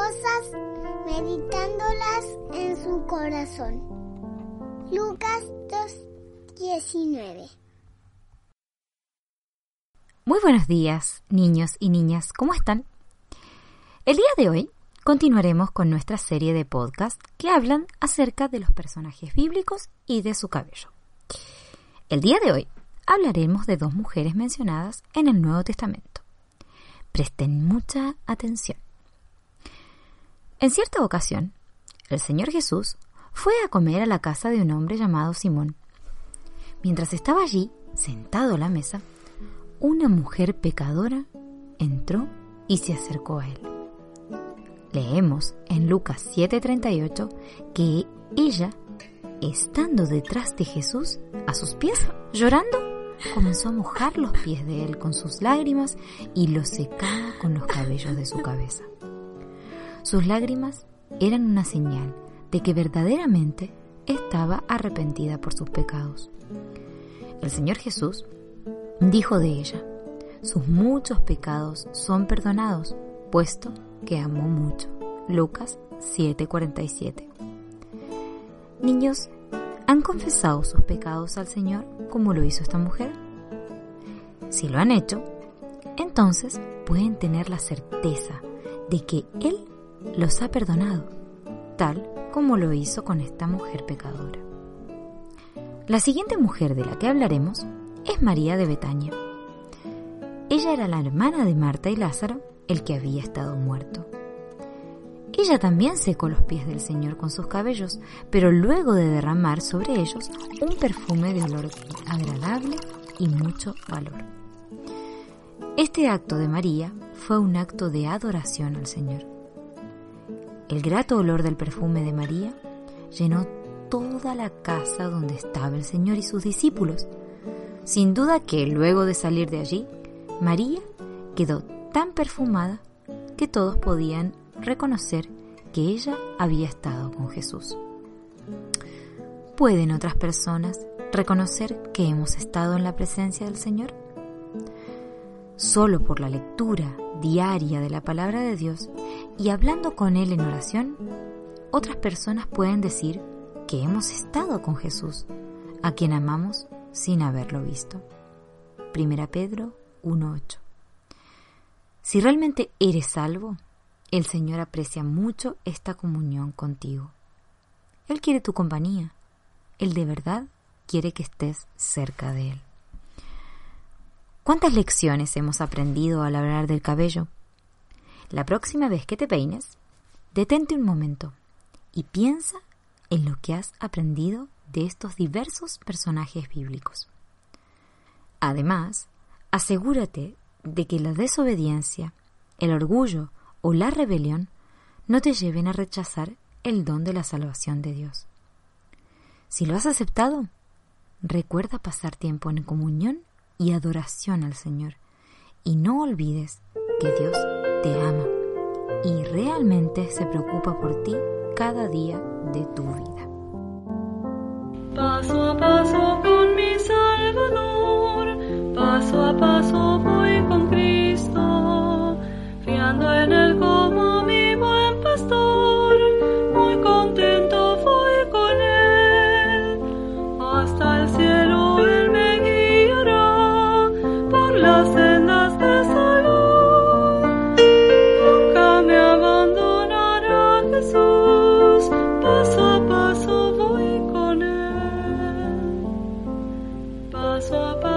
cosas, meditándolas en su corazón. Lucas 2:19 Muy buenos días, niños y niñas, ¿cómo están? El día de hoy continuaremos con nuestra serie de podcasts que hablan acerca de los personajes bíblicos y de su cabello. El día de hoy hablaremos de dos mujeres mencionadas en el Nuevo Testamento. Presten mucha atención. En cierta ocasión, el Señor Jesús fue a comer a la casa de un hombre llamado Simón. Mientras estaba allí, sentado a la mesa, una mujer pecadora entró y se acercó a él. Leemos en Lucas 7:38 que ella, estando detrás de Jesús, a sus pies, llorando, comenzó a mojar los pies de él con sus lágrimas y los secaba con los cabellos de su cabeza. Sus lágrimas eran una señal de que verdaderamente estaba arrepentida por sus pecados. El Señor Jesús dijo de ella, sus muchos pecados son perdonados, puesto que amó mucho. Lucas 7:47. Niños, ¿han confesado sus pecados al Señor como lo hizo esta mujer? Si lo han hecho, entonces pueden tener la certeza de que Él los ha perdonado, tal como lo hizo con esta mujer pecadora. La siguiente mujer de la que hablaremos es María de Betania. Ella era la hermana de Marta y Lázaro, el que había estado muerto. Ella también secó los pies del Señor con sus cabellos, pero luego de derramar sobre ellos un perfume de olor agradable y mucho valor. Este acto de María fue un acto de adoración al Señor. El grato olor del perfume de María llenó toda la casa donde estaba el Señor y sus discípulos. Sin duda que luego de salir de allí, María quedó tan perfumada que todos podían reconocer que ella había estado con Jesús. ¿Pueden otras personas reconocer que hemos estado en la presencia del Señor? Solo por la lectura diaria de la palabra de Dios y hablando con Él en oración, otras personas pueden decir que hemos estado con Jesús, a quien amamos sin haberlo visto. Primera Pedro 1.8 Si realmente eres salvo, el Señor aprecia mucho esta comunión contigo. Él quiere tu compañía. Él de verdad quiere que estés cerca de Él. ¿Cuántas lecciones hemos aprendido al hablar del cabello? La próxima vez que te peines, detente un momento y piensa en lo que has aprendido de estos diversos personajes bíblicos. Además, asegúrate de que la desobediencia, el orgullo o la rebelión no te lleven a rechazar el don de la salvación de Dios. Si lo has aceptado, recuerda pasar tiempo en comunión y adoración al Señor. Y no olvides que Dios te ama y realmente se preocupa por ti cada día de tu vida. Paso a paso con mi Salvador, paso a paso was.